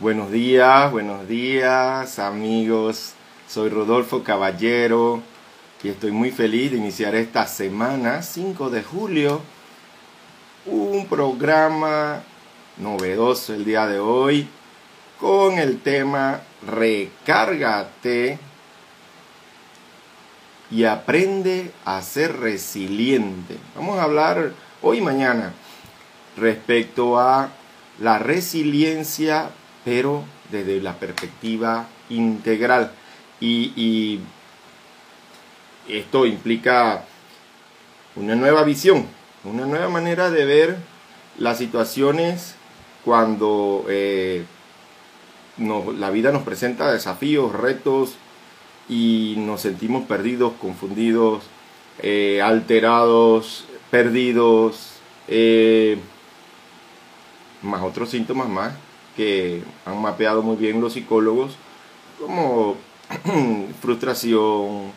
Buenos días, buenos días amigos. Soy Rodolfo Caballero y estoy muy feliz de iniciar esta semana, 5 de julio, un programa novedoso el día de hoy con el tema Recárgate y aprende a ser resiliente. Vamos a hablar hoy y mañana respecto a la resiliencia, pero desde la perspectiva integral. Y, esto implica una nueva visión, una nueva manera de ver las situaciones cuando eh, la vida nos presenta desafíos, retos y nos sentimos perdidos, confundidos, eh, alterados, perdidos, eh, más otros síntomas más que han mapeado muy bien los psicólogos, como frustración,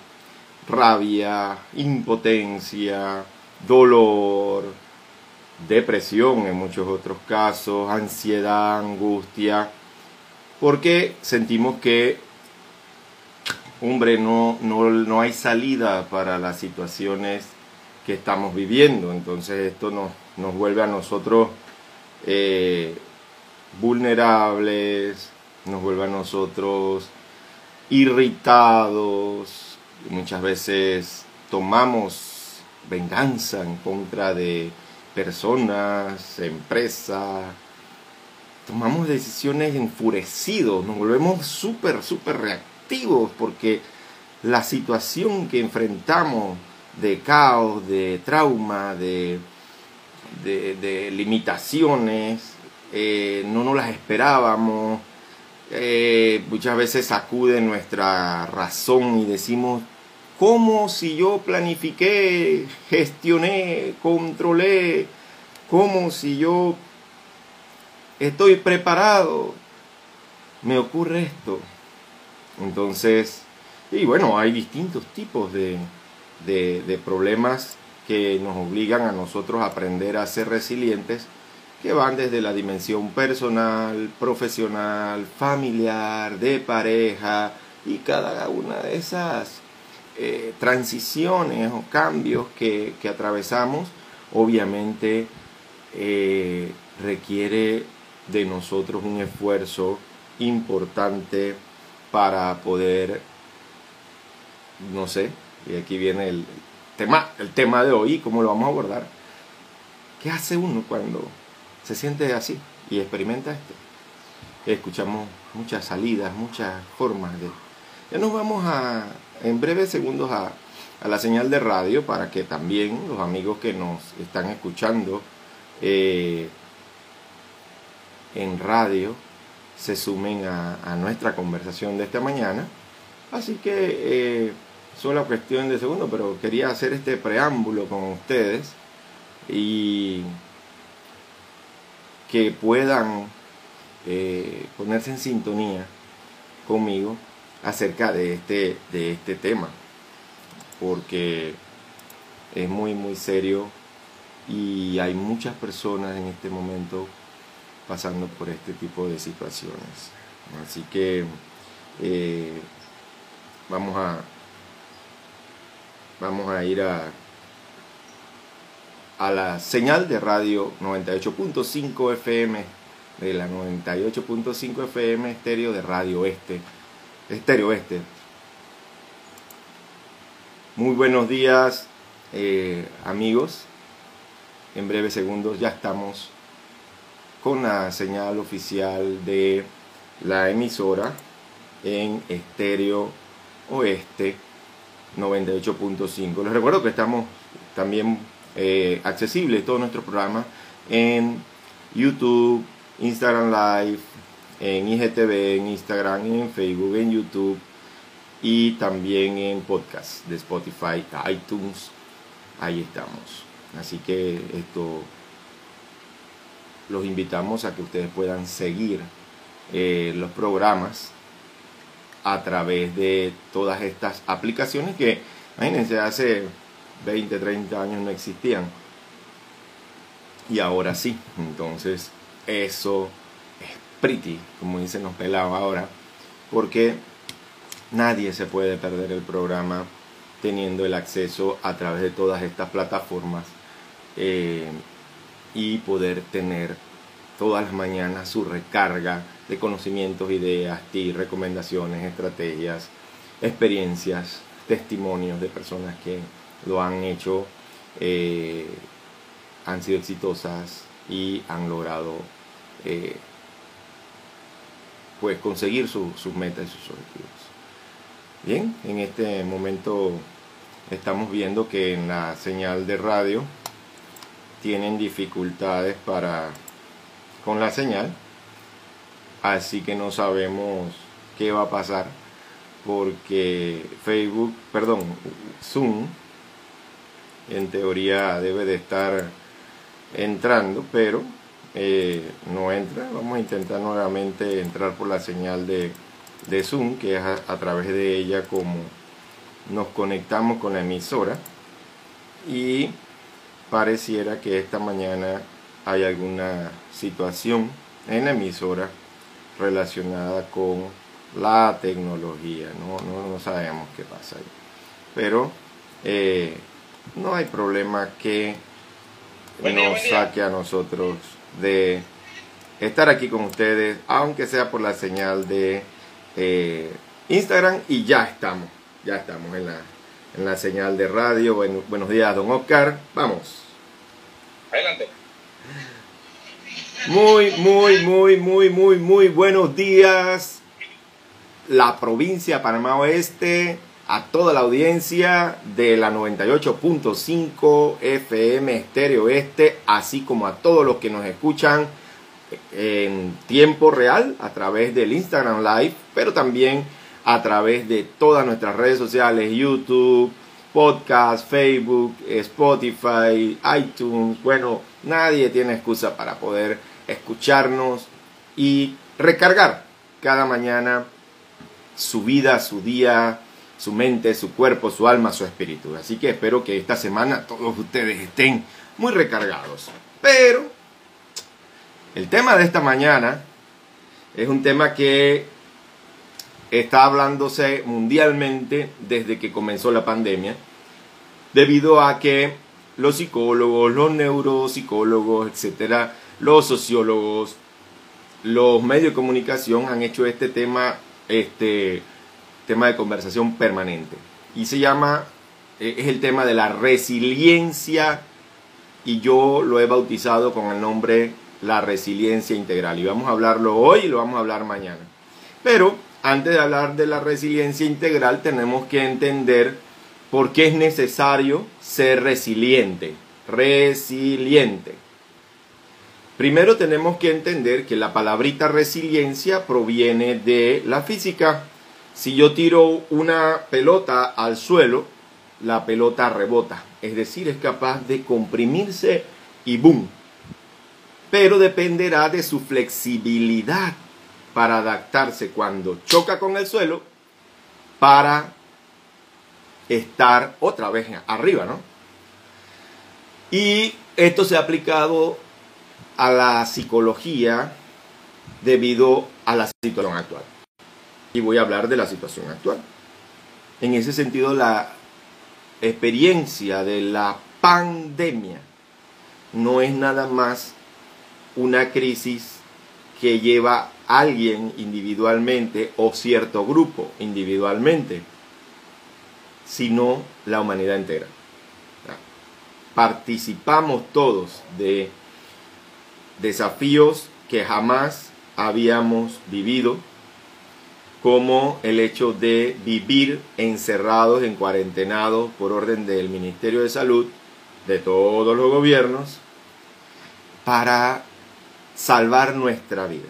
rabia, impotencia, dolor, depresión en muchos otros casos, ansiedad, angustia, porque sentimos que, hombre, no, no, no hay salida para las situaciones que estamos viviendo, entonces esto nos, nos vuelve a nosotros eh, vulnerables, nos vuelve a nosotros irritados, muchas veces tomamos venganza en contra de personas, empresas, tomamos decisiones enfurecidos, nos volvemos súper, súper reactivos porque la situación que enfrentamos de caos, de trauma, de, de, limitaciones, eh, no nos las esperábamos, eh, muchas veces sacude nuestra razón y decimos, ¿cómo si yo planifiqué, gestioné, controlé? ¿Cómo si yo estoy preparado? Me ocurre esto. Entonces, y bueno, hay distintos tipos de, de problemas que nos obligan a nosotros a aprender a ser resilientes que van desde la dimensión personal, profesional, familiar, de pareja y cada una de esas eh, transiciones o cambios que, atravesamos obviamente eh, requiere de nosotros un esfuerzo importante para poder, no sé, y aquí viene el tema, el tema de hoy, cómo lo vamos a abordar. ¿Qué hace uno cuando se siente así y experimenta esto. Escuchamos muchas salidas, muchas formas de... Ya nos vamos a, en breves segundos a, la señal de radio para que también los amigos que nos están escuchando eh, en radio se sumen a, nuestra conversación de esta mañana. Así que eh, solo cuestión de segundos, pero quería hacer este preámbulo con ustedes y que puedan eh, ponerse en sintonía conmigo acerca de este, de este tema, porque es muy, muy serio y hay muchas personas en este momento pasando por este tipo de situaciones. Así que eh, vamos a vamos a ir a a la señal de radio 98.5 FM, de la 98.5 FM estéreo de Radio Este, Estéreo Este. Muy buenos días eh, amigos, en breves segundos ya estamos con la señal oficial de la emisora en estéreo oeste 98.5. Les recuerdo que estamos también eh, accesible todo nuestro programa en YouTube, Instagram Live, en IGTV, en Instagram, en Facebook, en YouTube y también en podcast de Spotify, iTunes. Ahí estamos. Así que esto los invitamos a que ustedes puedan seguir eh, los programas a través de todas estas aplicaciones que, imagínense, hace 20, 30 años no existían. Y ahora sí. Entonces, eso es pretty, como dicen los pelados ahora, porque nadie se puede perder el programa teniendo el acceso a través de todas estas plataformas eh, y poder tener todas las mañanas su recarga de conocimientos, ideas, tips, recomendaciones, estrategias, experiencias, testimonios de personas que lo han hecho, eh, han sido exitosas y han logrado eh, pues conseguir sus metas y sus objetivos. Bien, en este momento estamos viendo que en la señal de radio tienen dificultades para con la señal, así que no sabemos qué va a pasar porque Facebook, perdón, Zoom en teoría debe de estar entrando, pero eh, no entra. Vamos a intentar nuevamente entrar por la señal de, Zoom, que es a, través de ella como nos conectamos con la emisora. Y pareciera que esta mañana hay alguna situación en la emisora relacionada con la tecnología. No, no, sabemos qué pasa ahí. Pero eh, no hay problema que nos saque a nosotros de estar aquí con ustedes, aunque sea por la señal de eh, Instagram y ya estamos, ya estamos en la, en la señal de radio. buenos días, don Oscar. Vamos. Adelante. Muy, muy, muy, muy, muy, muy buenos días. La provincia de Panamá Oeste, a toda la audiencia de la 98.5 FM Estéreo Este, así como a todos los que nos escuchan en tiempo real a través del Instagram Live, pero también a través de todas nuestras redes sociales, YouTube, podcast, Facebook, Spotify, iTunes. Bueno, nadie tiene excusa para poder escucharnos y recargar cada mañana su vida, su día, su mente, su cuerpo, su alma, su espíritu. Así que espero que esta semana todos ustedes estén muy recargados. Pero el tema de esta mañana es un tema que está hablándose mundialmente desde que comenzó la pandemia, debido a que los psicólogos, los neuropsicólogos, etcétera, los sociólogos, los medios de comunicación han hecho este tema este tema de conversación permanente. Y se llama, eh, es el tema de la resiliencia y yo lo he bautizado con el nombre la resiliencia integral. Y vamos a hablarlo hoy y lo vamos a hablar mañana. Pero antes de hablar de la resiliencia integral tenemos que entender por qué es necesario ser resiliente. Resiliente. Primero tenemos que entender que la palabrita resiliencia proviene de la física. Si yo tiro una pelota al suelo, la pelota rebota, es decir, es capaz de comprimirse y boom. Pero dependerá de su flexibilidad para adaptarse cuando choca con el suelo para estar otra vez arriba, ¿no? Y esto se ha aplicado a la psicología debido a la situación actual y voy a hablar de la situación actual. En ese sentido, la experiencia de la pandemia no es nada más una crisis que lleva a alguien individualmente o cierto grupo individualmente, sino la humanidad entera. Participamos todos de desafíos que jamás habíamos vivido como el hecho de vivir encerrados, en cuarentenados por orden del Ministerio de Salud, de todos los gobiernos, para salvar nuestra vida.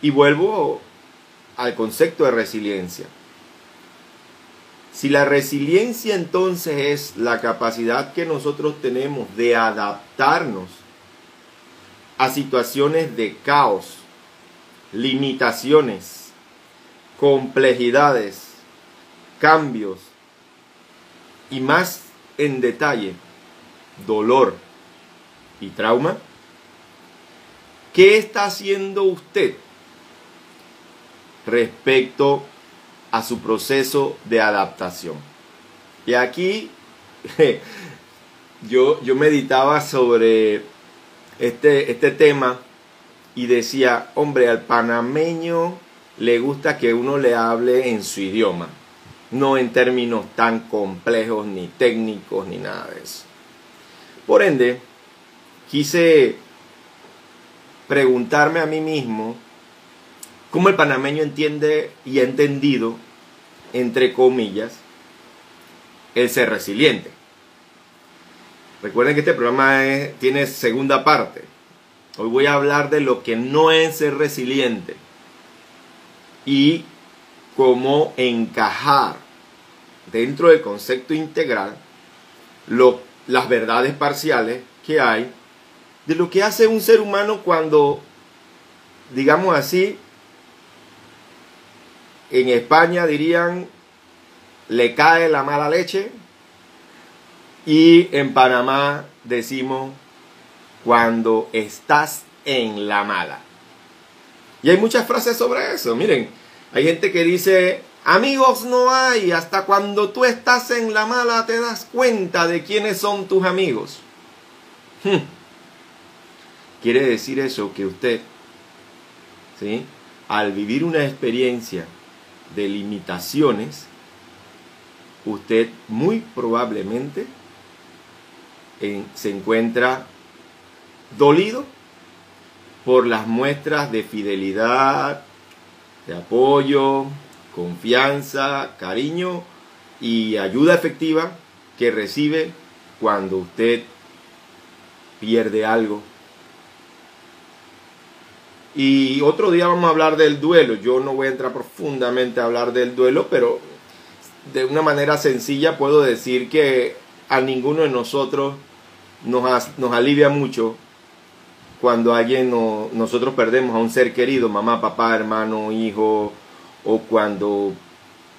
Y vuelvo al concepto de resiliencia. Si la resiliencia entonces es la capacidad que nosotros tenemos de adaptarnos a situaciones de caos, limitaciones, complejidades, cambios y más en detalle, dolor y trauma, ¿Qué está haciendo usted respecto a su proceso de adaptación? Y aquí yo, yo meditaba sobre este, este tema y decía, hombre, al panameño le gusta que uno le hable en su idioma, no en términos tan complejos ni técnicos ni nada de eso. Por ende, quise preguntarme a mí mismo cómo el panameño entiende y ha entendido, entre comillas, el ser resiliente. Recuerden que este programa tiene segunda parte. Hoy voy a hablar de lo que no es ser resiliente y cómo encajar dentro del concepto integral las verdades parciales que hay de lo que hace un ser humano cuando, digamos así, en España dirían, le cae la mala leche y en Panamá decimos, cuando estás en la mala. Y hay muchas frases sobre eso. Miren, hay gente que dice, amigos no hay, hasta cuando tú estás en la mala te das cuenta de quiénes son tus amigos. Hmm. Quiere decir eso que usted, ¿sí? al vivir una experiencia de limitaciones, usted muy probablemente se encuentra dolido por las muestras de fidelidad, de apoyo, confianza, cariño y ayuda efectiva que recibe cuando usted pierde algo y otro día vamos a hablar del duelo. Yo no voy a entrar profundamente a hablar del duelo, pero de una manera sencilla puedo decir que a ninguno de nosotros nos, nos alivia mucho cuando alguien nosotros perdemos a un ser querido, mamá, papá, hermano, hijo, o cuando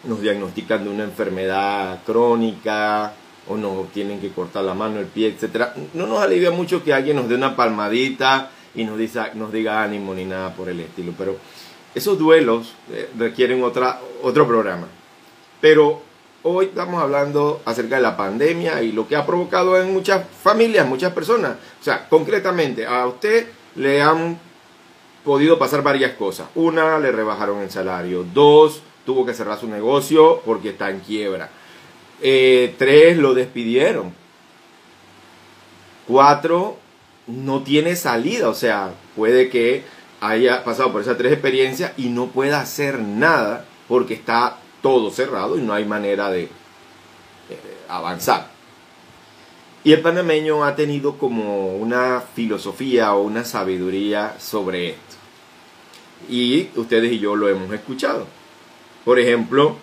nos diagnostican de una enfermedad crónica, o nos tienen que cortar la mano, el pie, etc. No nos alivia mucho que alguien nos dé una palmadita y nos, nos diga ánimo ni nada por el estilo. Pero esos duelos eh, requieren otra, otro programa. Pero hoy estamos hablando acerca de la pandemia y lo que ha provocado en muchas familias, muchas personas. O sea, concretamente, a usted le han podido pasar varias cosas. Una, le rebajaron el salario. Dos, tuvo que cerrar su negocio porque está en quiebra. Eh, tres, lo despidieron. Cuatro, no tiene salida, o sea, puede que haya pasado por esas tres experiencias y no pueda hacer nada porque está todo cerrado y no hay manera de avanzar. Y el panameño ha tenido como una filosofía o una sabiduría sobre esto. Y ustedes y yo lo hemos escuchado. Por ejemplo,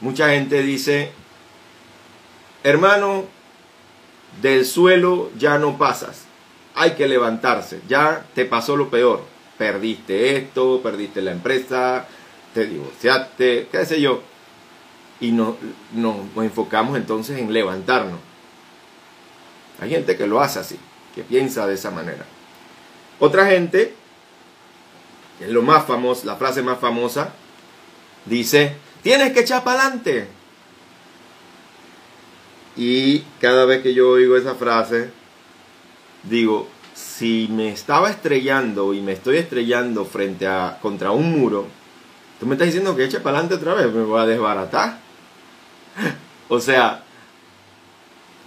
mucha gente dice, hermano, del suelo ya no pasas hay que levantarse. Ya te pasó lo peor. Perdiste esto, perdiste la empresa, te divorciaste, qué sé yo. Y no, nos enfocamos entonces en levantarnos. Hay gente que lo hace así, que piensa de esa manera. Otra gente, es lo más famoso, la frase más famosa, dice, tienes que echar para adelante. Y cada vez que yo oigo esa frase, digo, si me estaba estrellando y me estoy estrellando frente a contra un muro, tú me estás diciendo que eche para adelante otra vez, me voy a desbaratar. o sea,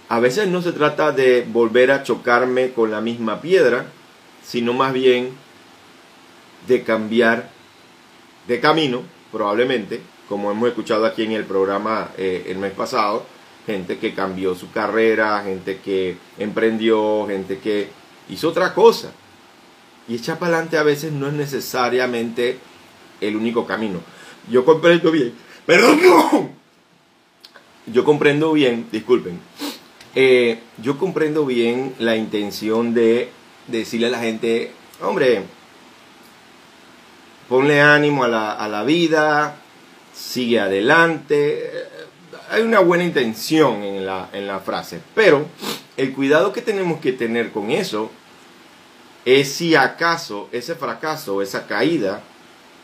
a veces no se trata de volver a chocarme con la misma piedra, sino más bien de cambiar de camino, probablemente, como hemos escuchado aquí en el programa eh, el mes pasado, gente que cambió su carrera, gente que emprendió, gente que hizo otra cosa. Y echar para adelante a veces no es necesariamente el único camino. Yo comprendo bien, perdón, yo comprendo bien, disculpen, eh, yo comprendo bien la intención de decirle a la gente, hombre, ponle ánimo a la, a la vida, sigue adelante, hay una buena intención en la, en la frase, pero el cuidado que tenemos que tener con eso es si acaso ese fracaso, esa caída,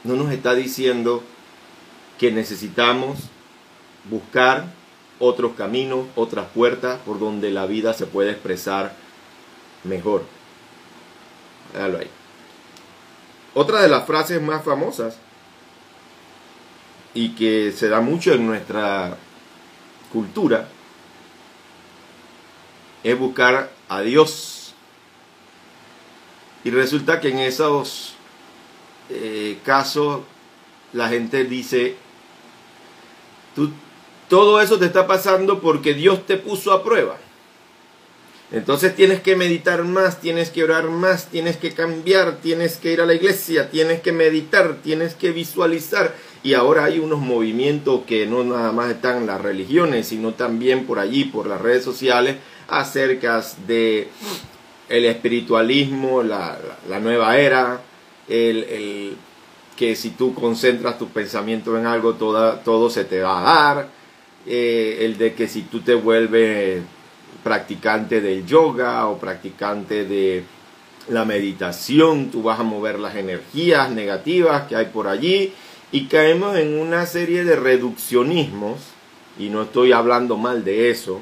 no nos está diciendo que necesitamos buscar otros caminos, otras puertas por donde la vida se puede expresar mejor. Déjalo ahí. Otra de las frases más famosas y que se da mucho en nuestra cultura es buscar a Dios. Y resulta que en esos eh, la gente dice, todo eso te está pasando porque Dios te puso a prueba. Entonces tienes que meditar más, tienes que orar más, tienes que cambiar, tienes que ir a la iglesia, tienes que meditar, tienes que visualizar. Y ahora hay unos movimientos que no nada más están en las religiones, sino también por allí, por las redes sociales, acerca de el espiritualismo, la, nueva era, el, que si tú concentras tu pensamiento en algo, todo se te va a dar, eh, el de que si tú te vuelves practicante del yoga o practicante de la meditación, tú vas a mover las energías negativas que hay por allí. Y caemos en una serie de reduccionismos, y no estoy hablando mal de eso,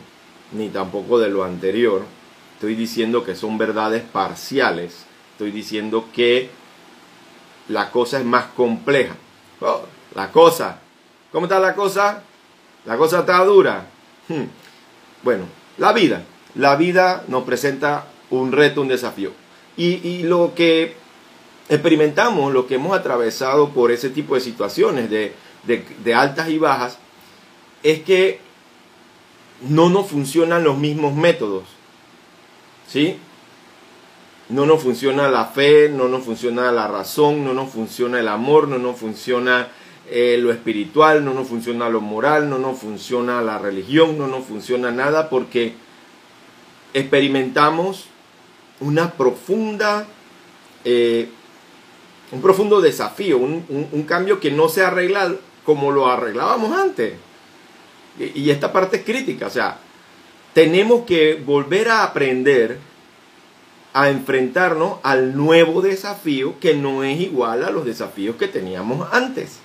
ni tampoco de lo anterior, estoy diciendo que son verdades parciales, estoy diciendo que la cosa es más compleja. Oh, la cosa, ¿cómo está la cosa? La cosa está dura. Hmm. Bueno, la vida. La vida nos presenta un reto, un desafío. Y, lo que experimentamos, lo que hemos atravesado por ese tipo de situaciones de, de altas y bajas, es que no nos funcionan los mismos métodos. ¿Sí? No nos funciona la fe, no nos funciona la razón, no nos funciona el amor, no nos funciona eh, lo espiritual, no nos funciona lo moral, no nos funciona la religión, no nos funciona nada porque experimentamos una profunda, eh, un profundo desafío, un, cambio que no se arregla como lo arreglábamos antes. Y, y esta parte es crítica, o sea, tenemos que volver a aprender a enfrentarnos al nuevo desafío que no es igual a los desafíos que teníamos antes.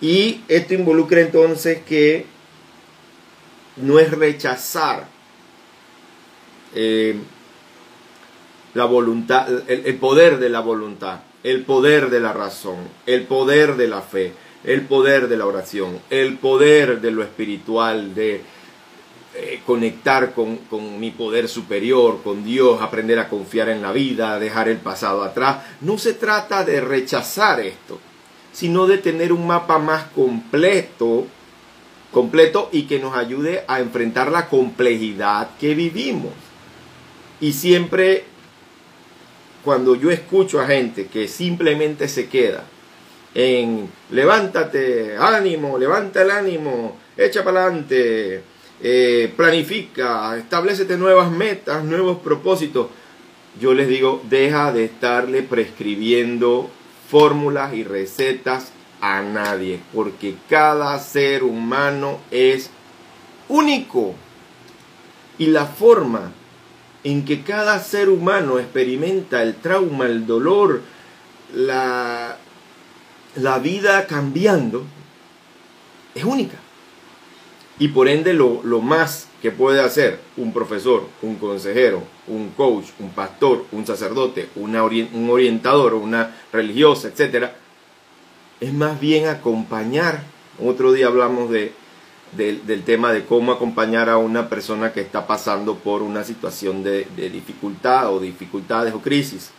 Y esto involucra entonces que no es rechazar eh, la voluntad, el, poder de la voluntad, el poder de la razón, el poder de la fe, el poder de la oración, el poder de lo espiritual, de eh, conectar con, con, mi poder superior, con Dios, aprender a confiar en la vida, dejar el pasado atrás. No se trata de rechazar esto, sino de tener un mapa más completo, completo y que nos ayude a enfrentar la complejidad que vivimos. Y siempre cuando yo escucho a gente que simplemente se queda en levántate, ánimo, levanta el ánimo, echa para adelante, eh, planifica, establecete nuevas metas, nuevos propósitos, yo les digo, deja de estarle prescribiendo fórmulas y recetas a nadie, porque cada ser humano es único. Y la forma en que cada ser humano experimenta el trauma, el dolor, la, la vida cambiando, es única. Y por ende lo, lo más que puede hacer un profesor, un consejero, un coach, un pastor, un sacerdote, un orientador, una religiosa, etc., es más bien acompañar. Otro día hablamos de, del tema de cómo acompañar a una persona que está pasando por una situación de, de dificultad o dificultades o crisis.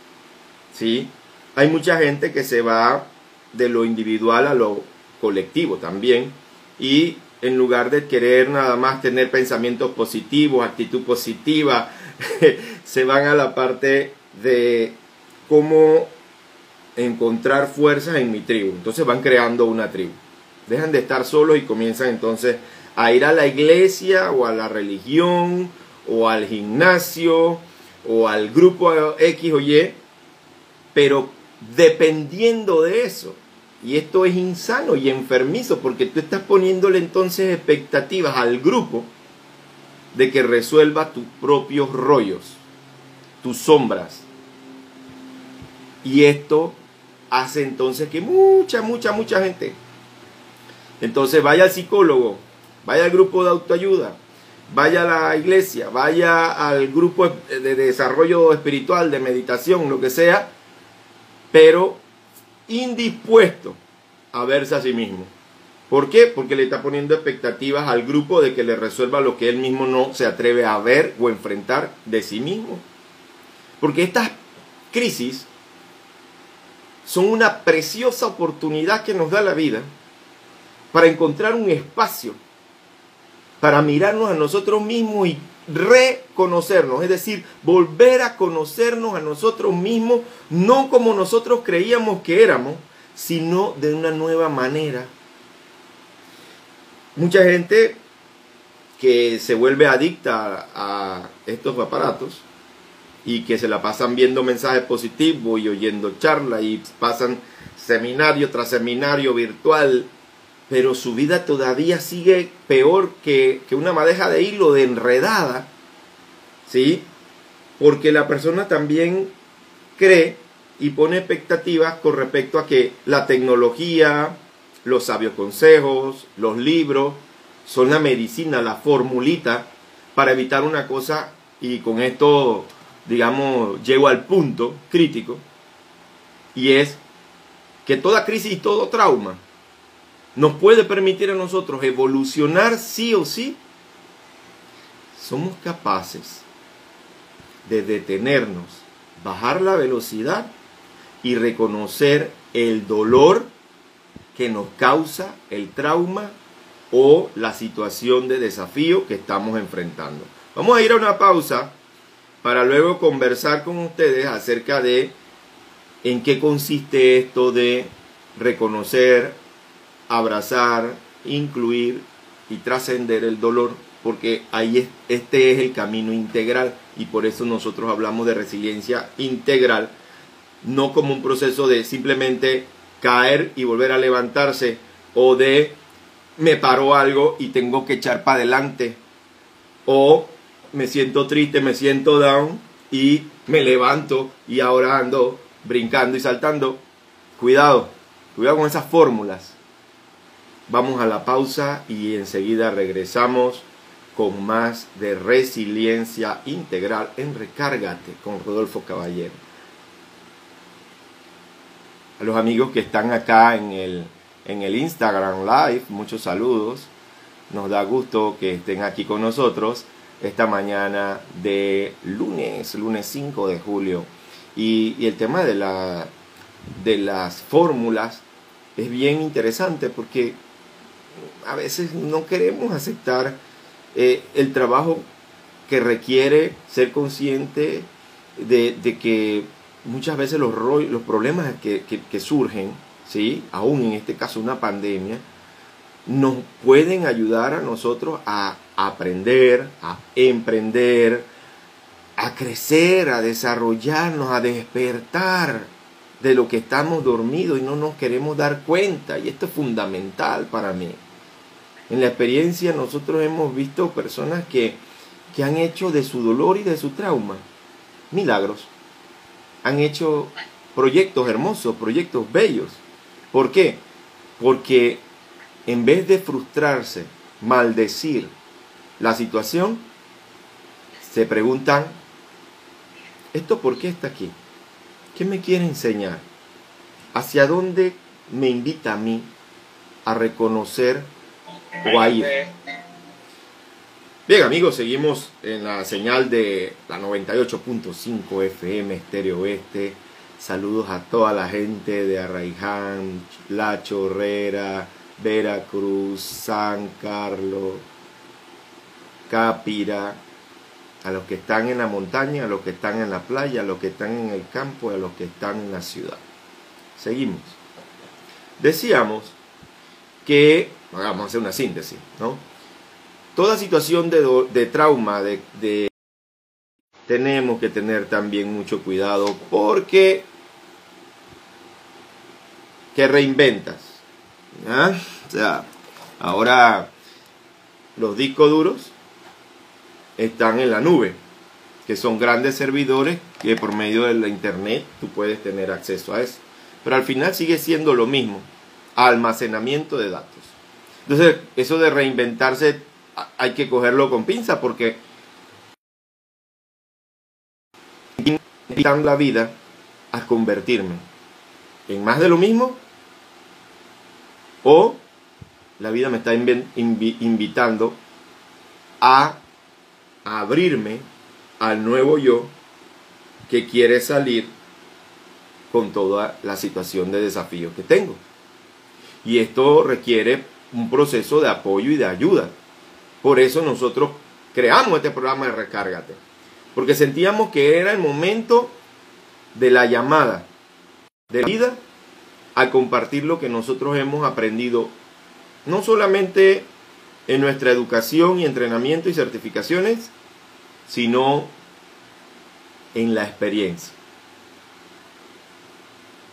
¿Sí? Hay mucha gente que se va de lo individual a lo colectivo también y en lugar de querer nada más tener pensamientos positivos, actitud positiva, se van a la parte de cómo encontrar fuerzas en mi tribu. Entonces van creando una tribu. Dejan de estar solos y comienzan entonces a ir a la iglesia o a la religión o al gimnasio o al grupo X o Y, pero dependiendo de eso, y esto es insano y enfermizo porque tú estás poniéndole entonces expectativas al grupo de que resuelva tus propios rollos. tus sombras. Y esto hace entonces que mucha, mucha, mucha gente, entonces vaya al psicólogo, vaya al grupo de autoayuda, vaya a la iglesia, vaya al grupo de desarrollo espiritual, de meditación, lo que sea, pero indispuesto a verse a sí mismo. ¿Por qué? Porque le está poniendo expectativas al grupo de que le resuelva lo que él mismo no se atreve a ver o enfrentar de sí mismo. Porque estas crisis son una preciosa oportunidad que nos da la vida para encontrar un espacio para mirarnos a nosotros mismos y reconocernos, es decir, volver a conocernos a nosotros mismos, no como nosotros creíamos que éramos, sino de una nueva manera. Mucha gente que se vuelve adicta a estos aparatos y que se la pasan viendo mensajes positivos y oyendo charlas y pasan seminario tras seminario virtual pero su vida todavía sigue peor que, una madeja de hilo de enredada, ¿sí? Porque la persona también cree y pone expectativas con respecto a que la tecnología, los sabios consejos, los libros, son la medicina, la formulita para evitar una cosa y con esto, digamos, llego al punto crítico y es que toda crisis y todo trauma nos puede permitir a nosotros evolucionar sí o sí, somos capaces de detenernos, bajar la velocidad y reconocer el dolor que nos causa el trauma o la situación de desafío que estamos enfrentando. Vamos a ir a una pausa para luego conversar con ustedes acerca de en qué consiste esto de reconocer abrazar, incluir y trascender el dolor, porque ahí es, este es el camino integral y por eso nosotros hablamos de resiliencia integral, no como un proceso de simplemente caer y volver a levantarse o de me paró algo y tengo que echar para adelante o me siento triste, me siento down y me levanto y ahora ando brincando y saltando. Cuidado, cuidado con esas fórmulas. Vamos a la pausa y enseguida regresamos con más de resiliencia integral en Recárgate con Rodolfo Caballero. A los amigos que están acá en el, en el Instagram Live, muchos saludos. Nos da gusto que estén aquí con nosotros esta mañana de lunes, lunes 5 de julio. Y, y el tema de, la, de las fórmulas es bien interesante porque a veces no queremos aceptar eh, el trabajo que requiere ser consciente de, que muchas veces los, los problemas que, surgen, ¿sí? aún en este caso una pandemia, nos pueden ayudar a nosotros a aprender, a emprender, a crecer, a desarrollarnos, a despertar de lo que estamos dormidos y no nos queremos dar cuenta. Y esto es fundamental para mí. En la experiencia nosotros hemos visto personas que, que han hecho de su dolor y de su trauma milagros. Han hecho proyectos hermosos, proyectos bellos. ¿Por qué? Porque en vez de frustrarse, maldecir la situación, se preguntan, ¿esto por qué está aquí? ¿Qué me quiere enseñar? ¿Hacia dónde me invita a mí a reconocer Bien amigos, seguimos en la señal de la 98.5 FM Estéreo Oeste. Saludos a toda la gente de Arraiján, La Chorrera, Veracruz, San Carlos, Capira, a los que están en la montaña, a los que están en la playa, a los que están en el campo, a los que están en la ciudad. Seguimos. Decíamos que, vamos a hacer una síntesis, ¿no? Toda situación de, de trauma, de, tenemos que tener también mucho cuidado porque que reinventas. O sea, ahora los discos duros están en la nube. que son grandes servidores que por medio de la internet tú puedes tener acceso a eso. Pero al final sigue siendo lo mismo, almacenamiento de datos. Entonces, eso de reinventarse hay que cogerlo con pinza porque la vida a convertirme en más de lo mismo o la vida me está invitando a abrirme al nuevo yo que quiere salir con toda la situación de desafío que tengo. Y esto requiere un proceso de apoyo y de ayuda. Por eso nosotros creamos este programa de Recárgate. Porque sentíamos que era el momento de la llamada de la vida a compartir lo que nosotros hemos aprendido, no solamente en nuestra educación y entrenamiento y certificaciones, sino en la experiencia.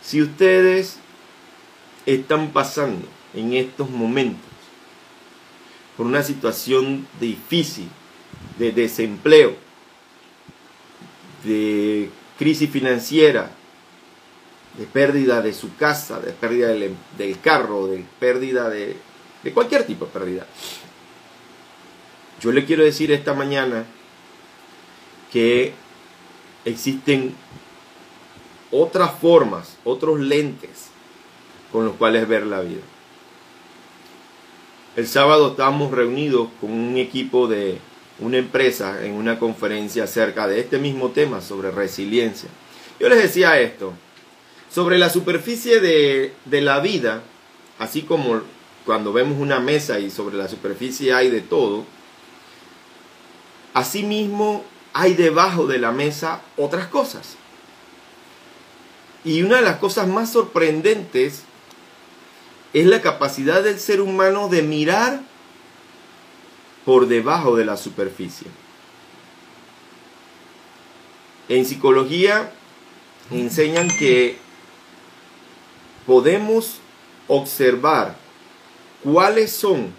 Si ustedes están pasando en estos momentos por una situación difícil de desempleo, de crisis financiera, de pérdida de su casa, de pérdida del, carro, de pérdida de, de cualquier tipo de pérdida. Yo le quiero decir esta mañana que existen otras formas, otros lentes con los cuales ver la vida. El sábado estábamos reunidos con un equipo de una empresa en una conferencia acerca de este mismo tema sobre resiliencia. Yo les decía esto, sobre la superficie de, de la vida, así como cuando vemos una mesa y sobre la superficie hay de todo, asimismo hay debajo de la mesa otras cosas. Y una de las cosas más sorprendentes es la capacidad del ser humano de mirar por debajo de la superficie. En psicología enseñan que podemos observar cuáles son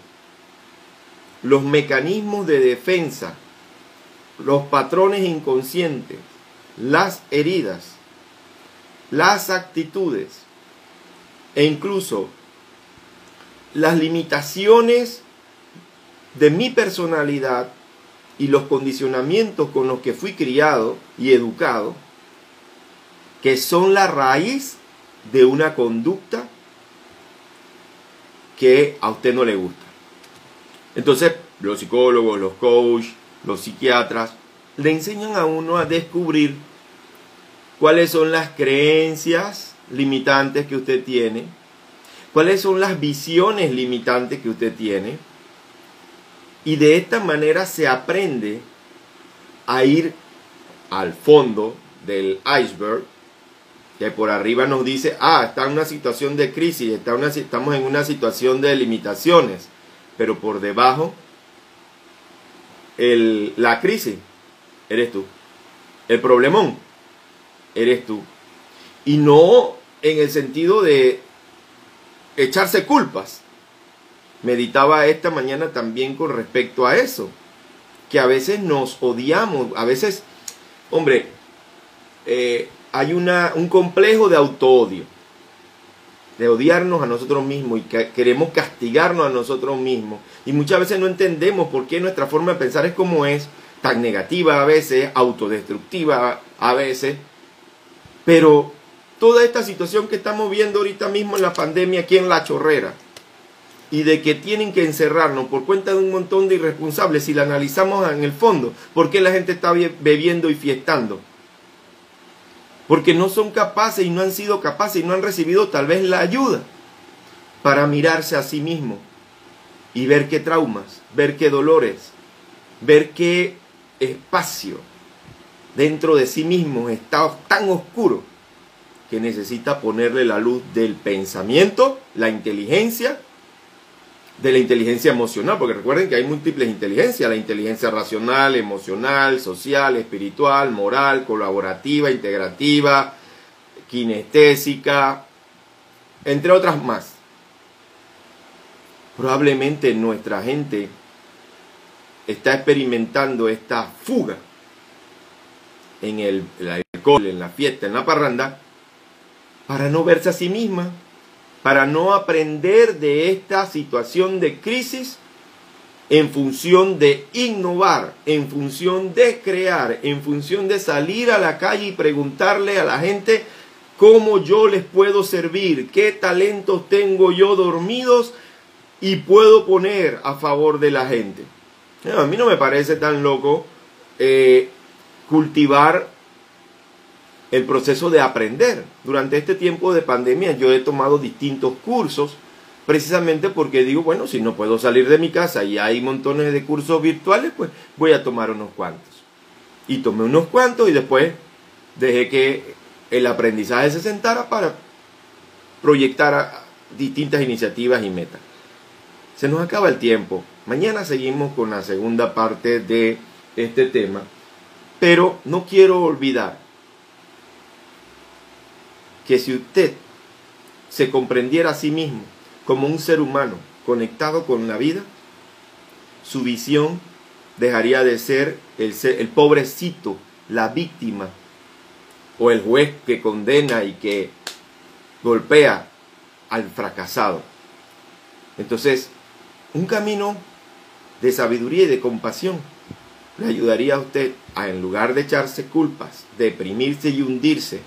los mecanismos de defensa los patrones inconscientes, las heridas, las actitudes e incluso las limitaciones de mi personalidad y los condicionamientos con los que fui criado y educado, que son la raíz de una conducta que a usted no le gusta. Entonces, los psicólogos, los coaches, los psiquiatras, le enseñan a uno a descubrir cuáles son las creencias limitantes que usted tiene, cuáles son las visiones limitantes que usted tiene, y de esta manera se aprende a ir al fondo del iceberg, que por arriba nos dice, ah, está en una situación de crisis, está estamos en una situación de limitaciones, pero por debajo el, la crisis, eres tú. El problemón, eres tú. Y no en el sentido de echarse culpas. Meditaba esta mañana también con respecto a eso, que a veces nos odiamos, a veces, hombre, eh, hay una, un complejo de autoodio de odiarnos a nosotros mismos y que queremos castigarnos a nosotros mismos. Y muchas veces no entendemos por qué nuestra forma de pensar es como es, tan negativa a veces, autodestructiva a veces. Pero toda esta situación que estamos viendo ahorita mismo en la pandemia aquí en La Chorrera, y de que tienen que encerrarnos por cuenta de un montón de irresponsables, si la analizamos en el fondo, ¿por qué la gente está bebiendo y fiestando? porque no son capaces y no han sido capaces y no han recibido tal vez la ayuda para mirarse a sí mismo y ver qué traumas, ver qué dolores, ver qué espacio dentro de sí mismo está tan oscuro que necesita ponerle la luz del pensamiento, la inteligencia de la inteligencia emocional, porque recuerden que hay múltiples inteligencias, la inteligencia racional, emocional, social, espiritual, moral, colaborativa, integrativa, kinestésica, entre otras más. Probablemente nuestra gente está experimentando esta fuga en el, el alcohol, en la fiesta, en la parranda, para no verse a sí misma, para no aprender de esta situación de crisis en función de innovar, en función de crear, en función de salir a la calle y preguntarle a la gente cómo yo les puedo servir, qué talentos tengo yo dormidos y puedo poner a favor de la gente. A mí no me parece tan loco eh, cultivar el proceso de aprender. Durante este tiempo de pandemia yo he tomado distintos cursos precisamente porque digo, bueno, si no puedo salir de mi casa y hay montones de cursos virtuales, pues voy a tomar unos cuantos. Y tomé unos cuantos y después dejé que el aprendizaje se sentara para proyectar distintas iniciativas y metas. Se nos acaba el tiempo. Mañana seguimos con la segunda parte de este tema, pero no quiero olvidar que si usted se comprendiera a sí mismo como un ser humano conectado con la vida, su visión dejaría de ser el, el pobrecito, la víctima o el juez que condena y que golpea al fracasado. Entonces, un camino de sabiduría y de compasión le ayudaría a usted a, en lugar de echarse culpas, deprimirse y hundirse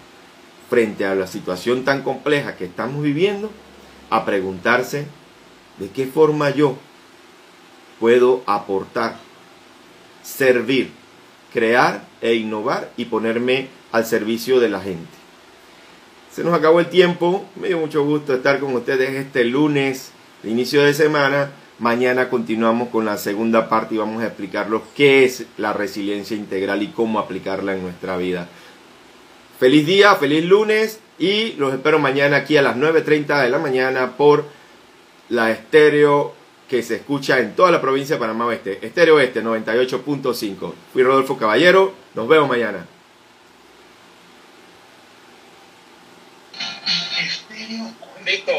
frente a la situación tan compleja que estamos viviendo, a preguntarse de qué forma yo puedo aportar, servir, crear e innovar y ponerme al servicio de la gente. Se nos acabó el tiempo, me dio mucho gusto estar con ustedes este lunes, inicio de semana. Mañana continuamos con la segunda parte y vamos a explicarles qué es la resiliencia integral y cómo aplicarla en nuestra vida. Feliz día, feliz lunes y los espero mañana aquí a las 9.30 de la mañana por la estéreo que se escucha en toda la provincia de Panamá Oeste. Estéreo Este 98.5. Fui Rodolfo Caballero, nos vemos mañana. Listo,